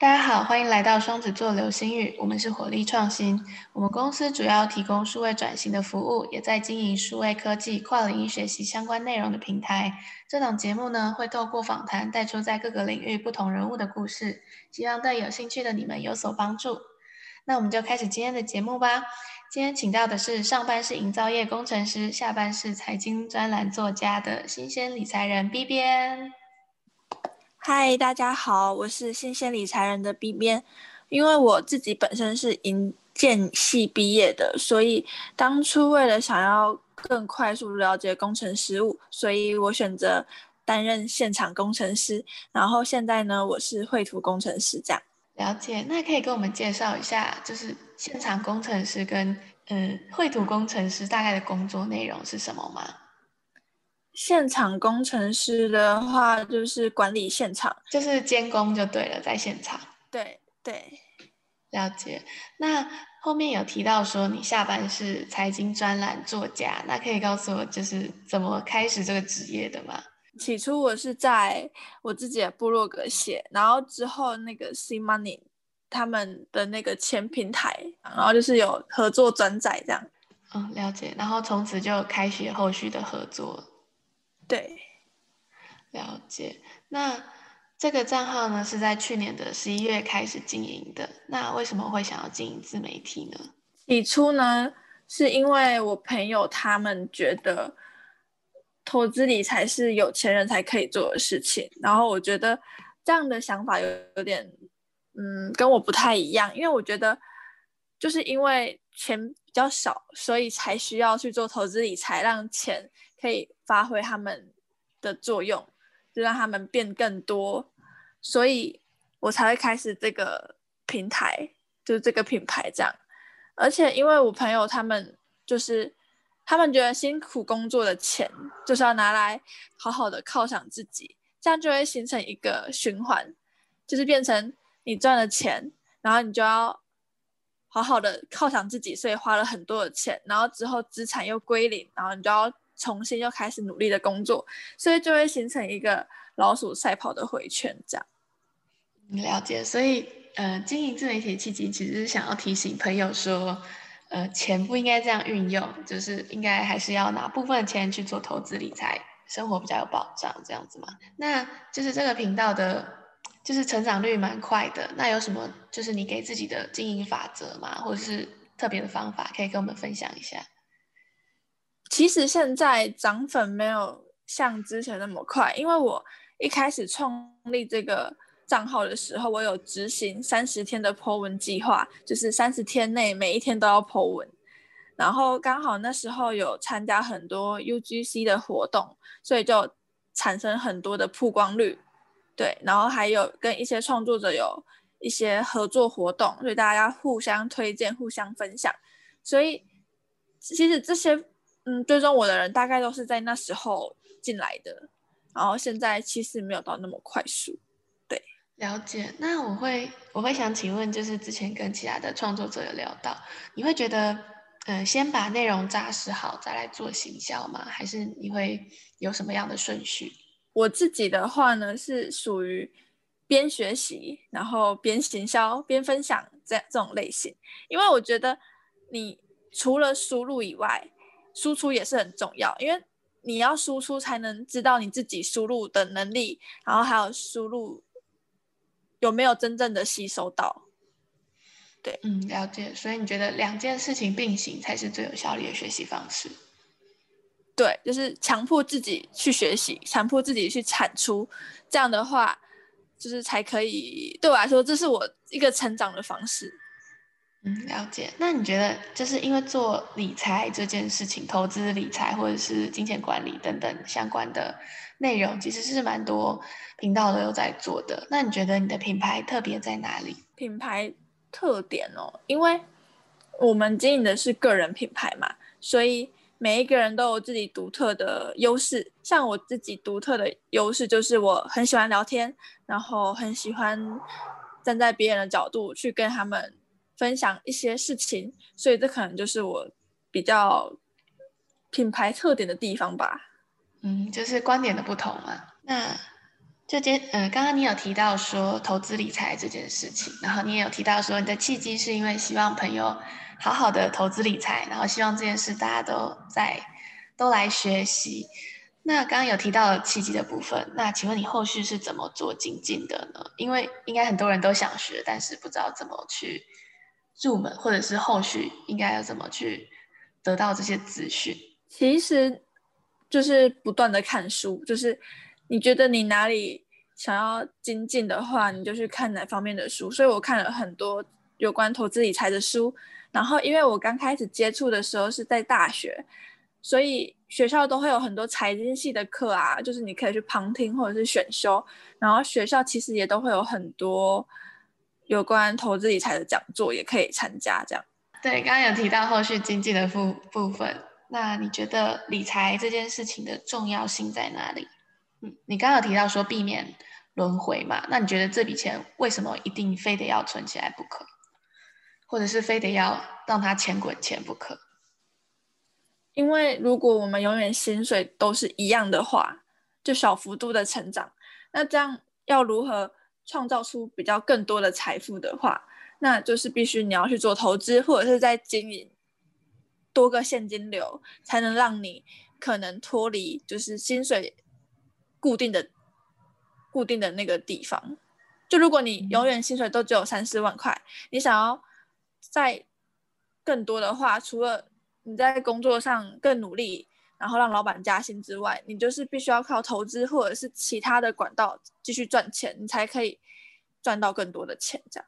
大家好，欢迎来到双子座流星雨。我们是火力创新，我们公司主要提供数位转型的服务，也在经营数位科技、跨领域学习相关内容的平台。这档节目呢，会透过访谈带出在各个领域不同人物的故事，希望对有兴趣的你们有所帮助。那我们就开始今天的节目吧。今天请到的是上班是营造业工程师，下班是财经专栏作家的新鲜理财人 B 边。嗨，大家好，我是新鲜理财人的 B 边。因为我自己本身是营建系毕业的，所以当初为了想要更快速了解工程实务，所以我选择担任现场工程师。然后现在呢，我是绘图工程师。这样了解，那可以跟我们介绍一下，就是现场工程师跟嗯绘图工程师大概的工作内容是什么吗？现场工程师的话，就是管理现场，就是监工就对了，在现场。对对，了解。那后面有提到说你下班是财经专栏作家，那可以告诉我就是怎么开始这个职业的吗？起初我是在我自己的部落格写，然后之后那个 C Money 他们的那个前平台，然后就是有合作转载这样。嗯，了解。然后从此就开始后续的合作。对，了解。那这个账号呢，是在去年的十一月开始经营的。那为什么会想要经营自媒体呢？起初呢，是因为我朋友他们觉得投资理财是有钱人才可以做的事情，然后我觉得这样的想法有有点，嗯，跟我不太一样。因为我觉得，就是因为钱比较少，所以才需要去做投资理财，让钱。可以发挥他们的作用，就让他们变更多，所以我才会开始这个平台，就是这个品牌这样。而且因为我朋友他们就是他们觉得辛苦工作的钱就是要拿来好好的犒赏自己，这样就会形成一个循环，就是变成你赚了钱，然后你就要好好的犒赏自己，所以花了很多的钱，然后之后资产又归零，然后你就要。重新又开始努力的工作，所以就会形成一个老鼠赛跑的回圈，这样。了解，所以呃，经营自媒体契机其实是想要提醒朋友说，呃，钱不应该这样运用，就是应该还是要拿部分钱去做投资理财，生活比较有保障，这样子嘛。那就是这个频道的，就是成长率蛮快的。那有什么就是你给自己的经营法则吗？或者是特别的方法，可以跟我们分享一下？其实现在涨粉没有像之前那么快，因为我一开始创立这个账号的时候，我有执行三十天的 Po 文计划，就是三十天内每一天都要 Po 文。然后刚好那时候有参加很多 UGC 的活动，所以就产生很多的曝光率。对，然后还有跟一些创作者有一些合作活动，所以大家互相推荐、互相分享。所以其实这些。嗯，追踪我的人大概都是在那时候进来的，然后现在其实没有到那么快速。对，了解。那我会我会想请问，就是之前跟其他的创作者有聊到，你会觉得，嗯，先把内容扎实好再来做行销吗？还是你会有什么样的顺序？我自己的话呢，是属于边学习然后边行销边分享这这种类型，因为我觉得你除了输入以外，输出也是很重要，因为你要输出才能知道你自己输入的能力，然后还有输入有没有真正的吸收到。对，嗯，了解。所以你觉得两件事情并行才是最有效率的学习方式？对，就是强迫自己去学习，强迫自己去产出，这样的话，就是才可以对我来说，这是我一个成长的方式。嗯，了解。那你觉得，就是因为做理财这件事情，投资理财或者是金钱管理等等相关的内容，其实是蛮多频道都有在做的。那你觉得你的品牌特别在哪里？品牌特点哦，因为我们经营的是个人品牌嘛，所以每一个人都有自己独特的优势。像我自己独特的优势就是我很喜欢聊天，然后很喜欢站在别人的角度去跟他们。分享一些事情，所以这可能就是我比较品牌特点的地方吧。嗯，就是观点的不同嘛。那这件，嗯，刚刚你有提到说投资理财这件事情，然后你也有提到说你的契机是因为希望朋友好好的投资理财，然后希望这件事大家都在都来学习。那刚刚有提到契机的部分，那请问你后续是怎么做精进的呢？因为应该很多人都想学，但是不知道怎么去入门，或者是后续应该要怎么去得到这些资讯。其实就是不断的看书，就是。你觉得你哪里想要精进的话，你就去看哪方面的书。所以我看了很多有关投资理财的书。然后，因为我刚开始接触的时候是在大学，所以学校都会有很多财经系的课啊，就是你可以去旁听或者是选修。然后学校其实也都会有很多有关投资理财的讲座，也可以参加。这样。对，刚刚有提到后续经济的部部分，那你觉得理财这件事情的重要性在哪里？嗯，你刚刚提到说避免轮回嘛？那你觉得这笔钱为什么一定非得要存起来不可，或者是非得要让它钱滚钱不可？因为如果我们永远薪水都是一样的话，就小幅度的成长，那这样要如何创造出比较更多的财富的话，那就是必须你要去做投资，或者是在经营多个现金流，才能让你可能脱离就是薪水。固定的、固定的那个地方，就如果你永远薪水都只有三四万块，你想要在更多的话，除了你在工作上更努力，然后让老板加薪之外，你就是必须要靠投资或者是其他的管道继续赚钱，你才可以赚到更多的钱。这样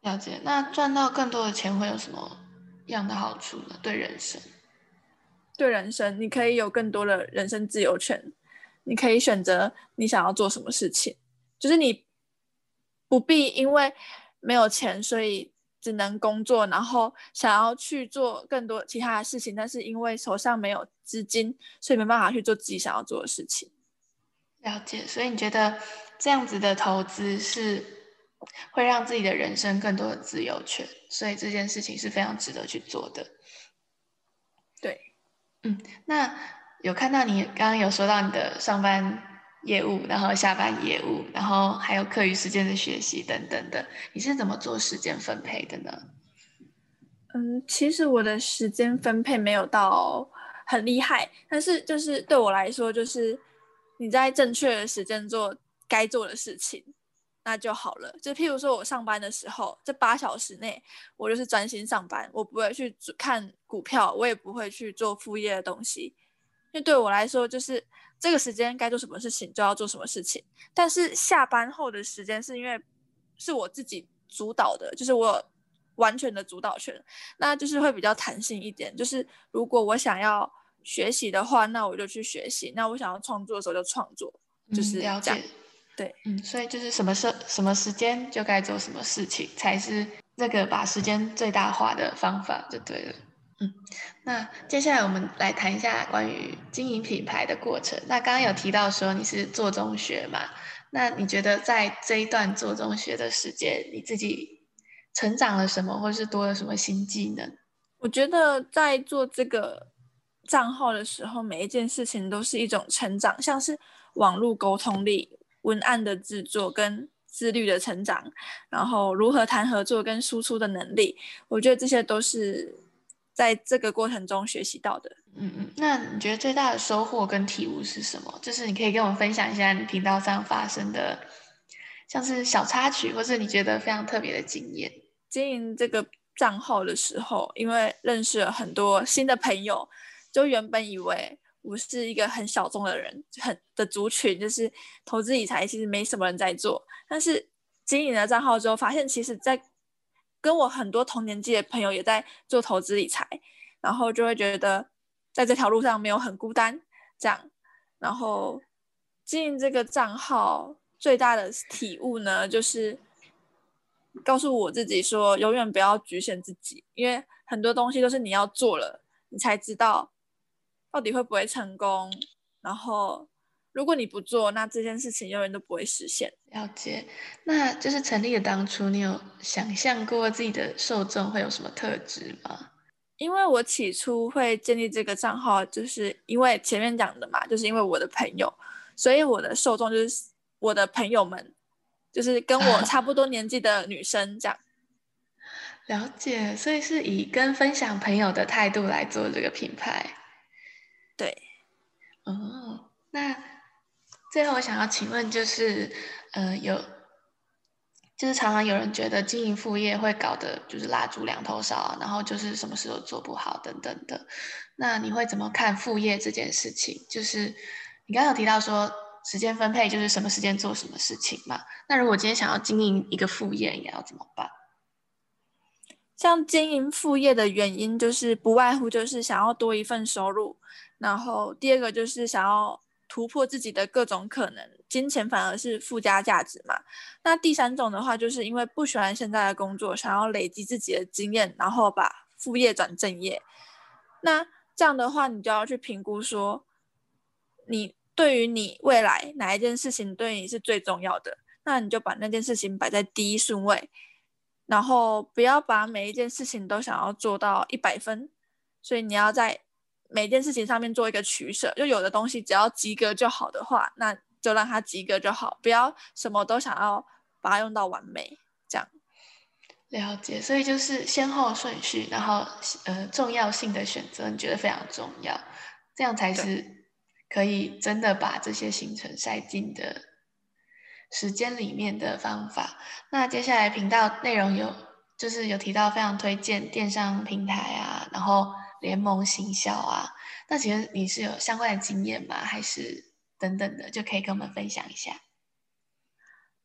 了解？那赚到更多的钱会有什么样的好处呢？对人生？对人生，你可以有更多的人生自由权。你可以选择你想要做什么事情，就是你不必因为没有钱，所以只能工作，然后想要去做更多其他的事情，但是因为手上没有资金，所以没办法去做自己想要做的事情。了解，所以你觉得这样子的投资是会让自己的人生更多的自由权，所以这件事情是非常值得去做的。对，嗯，那。有看到你刚刚有说到你的上班业务，然后下班业务，然后还有课余时间的学习等等的，你是怎么做时间分配的呢？嗯，其实我的时间分配没有到很厉害，但是就是对我来说，就是你在正确的时间做该做的事情，那就好了。就譬如说我上班的时候，这八小时内我就是专心上班，我不会去看股票，我也不会去做副业的东西。那对我来说，就是这个时间该做什么事情就要做什么事情。但是下班后的时间是因为是我自己主导的，就是我完全的主导权，那就是会比较弹性一点。就是如果我想要学习的话，那我就去学习；那我想要创作的时候就创作，就是这样。对，嗯，所以就是什么时什么时间就该做什么事情，才是那个把时间最大化的方法，就对了。嗯，那接下来我们来谈一下关于经营品牌的过程。那刚刚有提到说你是做中学嘛？那你觉得在这一段做中学的时间，你自己成长了什么，或是多了什么新技能？我觉得在做这个账号的时候，每一件事情都是一种成长，像是网络沟通力、文案的制作跟自律的成长，然后如何谈合作跟输出的能力，我觉得这些都是。在这个过程中学习到的，嗯嗯，那你觉得最大的收获跟体悟是什么？就是你可以跟我们分享一下你频道上发生的，像是小插曲，或是你觉得非常特别的经验。经营这个账号的时候，因为认识了很多新的朋友，就原本以为我是一个很小众的人，很的族群，就是投资理财其实没什么人在做。但是经营了账号之后，发现其实在跟我很多同年纪的朋友也在做投资理财，然后就会觉得在这条路上没有很孤单，这样。然后经营这个账号最大的体悟呢，就是告诉我自己说，永远不要局限自己，因为很多东西都是你要做了，你才知道到底会不会成功。然后。如果你不做，那这件事情永远都不会实现。了解，那就是成立的当初，你有想象过自己的受众会有什么特质吗？因为我起初会建立这个账号，就是因为前面讲的嘛，就是因为我的朋友，所以我的受众就是我的朋友们，就是跟我差不多年纪的女生这样。了解，所以是以跟分享朋友的态度来做这个品牌。对，哦，那最后我想要请问，就是呃，有就是常常有人觉得经营副业会搞得就是蜡烛两头烧啊，然后就是什么事都做不好等等的。那你会怎么看副业这件事情？就是你刚刚有提到说时间分配就是什么时间做什么事情嘛？那如果今天想要经营一个副业，应该要怎么办？像经营副业的原因，就是不外乎就是想要多一份收入，然后第二个就是想要突破自己的各种可能，金钱反而是附加价值嘛。那第三种的话，就是因为不喜欢现在的工作，想要累积自己的经验，然后把副业转正业。那这样的话，你就要去评估说，你对于你未来哪一件事情对你是最重要的，那你就把那件事情摆在第一顺位。然后不要把每一件事情都想要做到一百分，所以你要在每件事情上面做一个取舍。就有的东西只要及格就好的话，那就让它及格就好，不要什么都想要把它用到完美。这样了解，所以就是先后顺序，然后呃重要性的选择，你觉得非常重要，这样才是可以真的把这些行程塞进的。时间里面的方法。那接下来频道内容有，就是有提到非常推荐电商平台啊，然后联盟行销啊。那其实你是有相关的经验吗？还是等等的，就可以跟我们分享一下。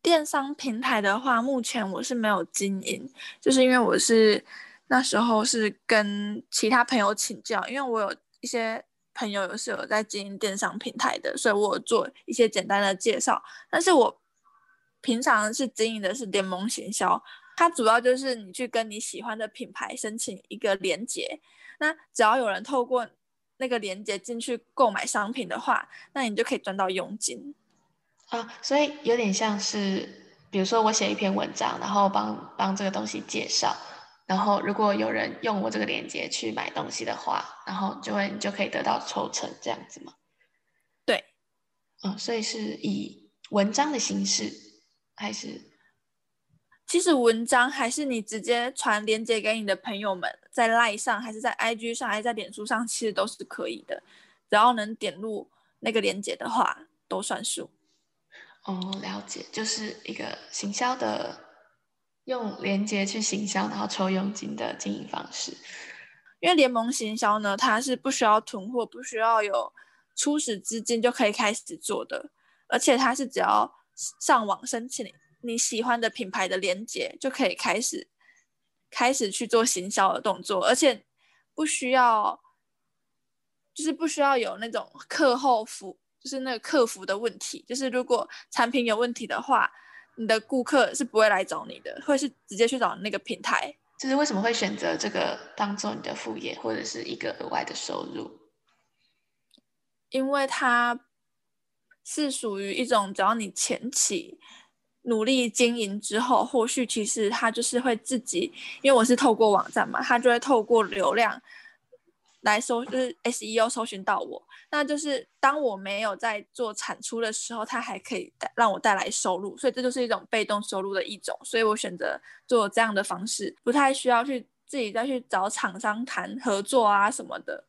电商平台的话，目前我是没有经营，就是因为我是那时候是跟其他朋友请教，因为我有一些朋友是有在经营电商平台的，所以我做一些简单的介绍，但是我。平常是经营的是联盟行销，它主要就是你去跟你喜欢的品牌申请一个连接，那只要有人透过那个链接进去购买商品的话，那你就可以赚到佣金啊。所以有点像是，比如说我写一篇文章，然后帮帮这个东西介绍，然后如果有人用我这个链接去买东西的话，然后就会你就可以得到抽成这样子吗？对，嗯，所以是以文章的形式。还是，其实文章还是你直接传链接给你的朋友们，在 Line 上还是在 IG 上还是在脸书上，其实都是可以的，只要能点入那个链接的话，都算数。哦，了解，就是一个行销的，用链接去行销，然后抽佣金的经营方式。因为联盟行销呢，它是不需要囤货，不需要有初始资金就可以开始做的，而且它是只要。上网申请你喜欢的品牌的链接，就可以开始开始去做行销的动作，而且不需要，就是不需要有那种课后服，就是那个客服的问题。就是如果产品有问题的话，你的顾客是不会来找你的，会是直接去找那个平台。就是为什么会选择这个当做你的副业或者是一个额外的收入？因为它。是属于一种，只要你前期努力经营之后，后续其实他就是会自己，因为我是透过网站嘛，他就会透过流量来搜，就是 SEO 搜寻到我。那就是当我没有在做产出的时候，它还可以带让我带来收入，所以这就是一种被动收入的一种。所以我选择做这样的方式，不太需要去自己再去找厂商谈合作啊什么的。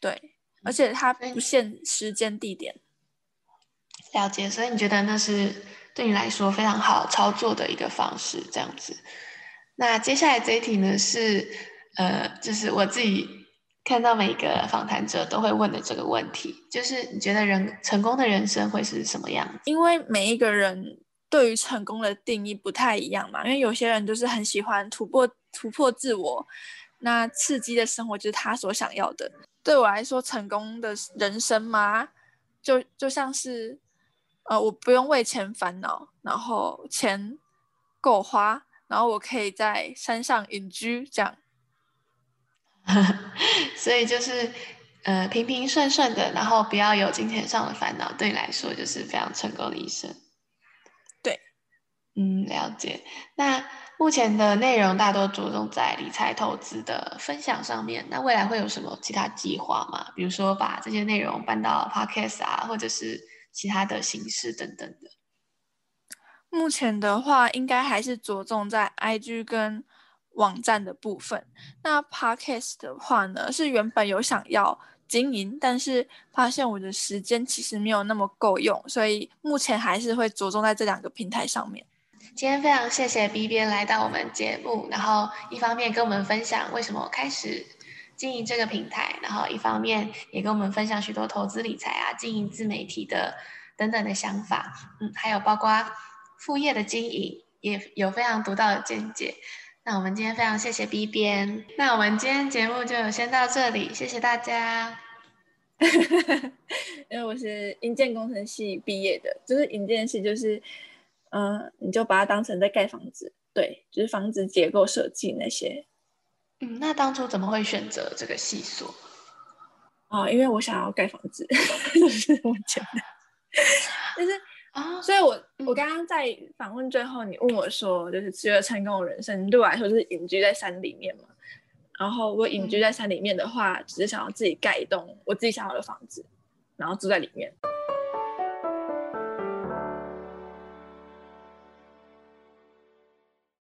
对，而且它不限时间地点。了解，所以你觉得那是对你来说非常好操作的一个方式，这样子。那接下来这一题呢，是呃，就是我自己看到每一个访谈者都会问的这个问题，就是你觉得人成功的人生会是什么样？因为每一个人对于成功的定义不太一样嘛，因为有些人就是很喜欢突破突破自我，那刺激的生活就是他所想要的。对我来说，成功的人生嘛，就就像是。呃，我不用为钱烦恼，然后钱够花，然后我可以在山上隐居，这样。所以就是呃平平顺顺的，然后不要有金钱上的烦恼，对你来说就是非常成功的一生。对，嗯，了解。那目前的内容大多着重在理财投资的分享上面，那未来会有什么其他计划吗？比如说把这些内容搬到 Podcast 啊，或者是。其他的形式等等的，目前的话，应该还是着重在 IG 跟网站的部分。那 Podcast 的话呢，是原本有想要经营，但是发现我的时间其实没有那么够用，所以目前还是会着重在这两个平台上面。今天非常谢谢 B 边来到我们节目，然后一方面跟我们分享为什么开始经营这个平台，然后一方面也跟我们分享许多投资理财啊、经营自媒体的等等的想法。嗯，还有包括副业的经营，也有非常独到的见解。那我们今天非常谢谢 B 边，那我们今天节目就先到这里，谢谢大家。因为我是营建工程系毕业的，就是营建系就是。嗯，你就把它当成在盖房子，对，就是房子结构设计那些。嗯，那当初怎么会选择这个系所？啊，因为我想要盖房子，就是我简单，就是啊，所以我我刚刚在访问最后，你问我说，就是觉得成功人生对我来说就是隐居在山里面嘛。然后我隐居在山里面的话，只是想要自己盖一栋我自己想要的房子，然后住在里面。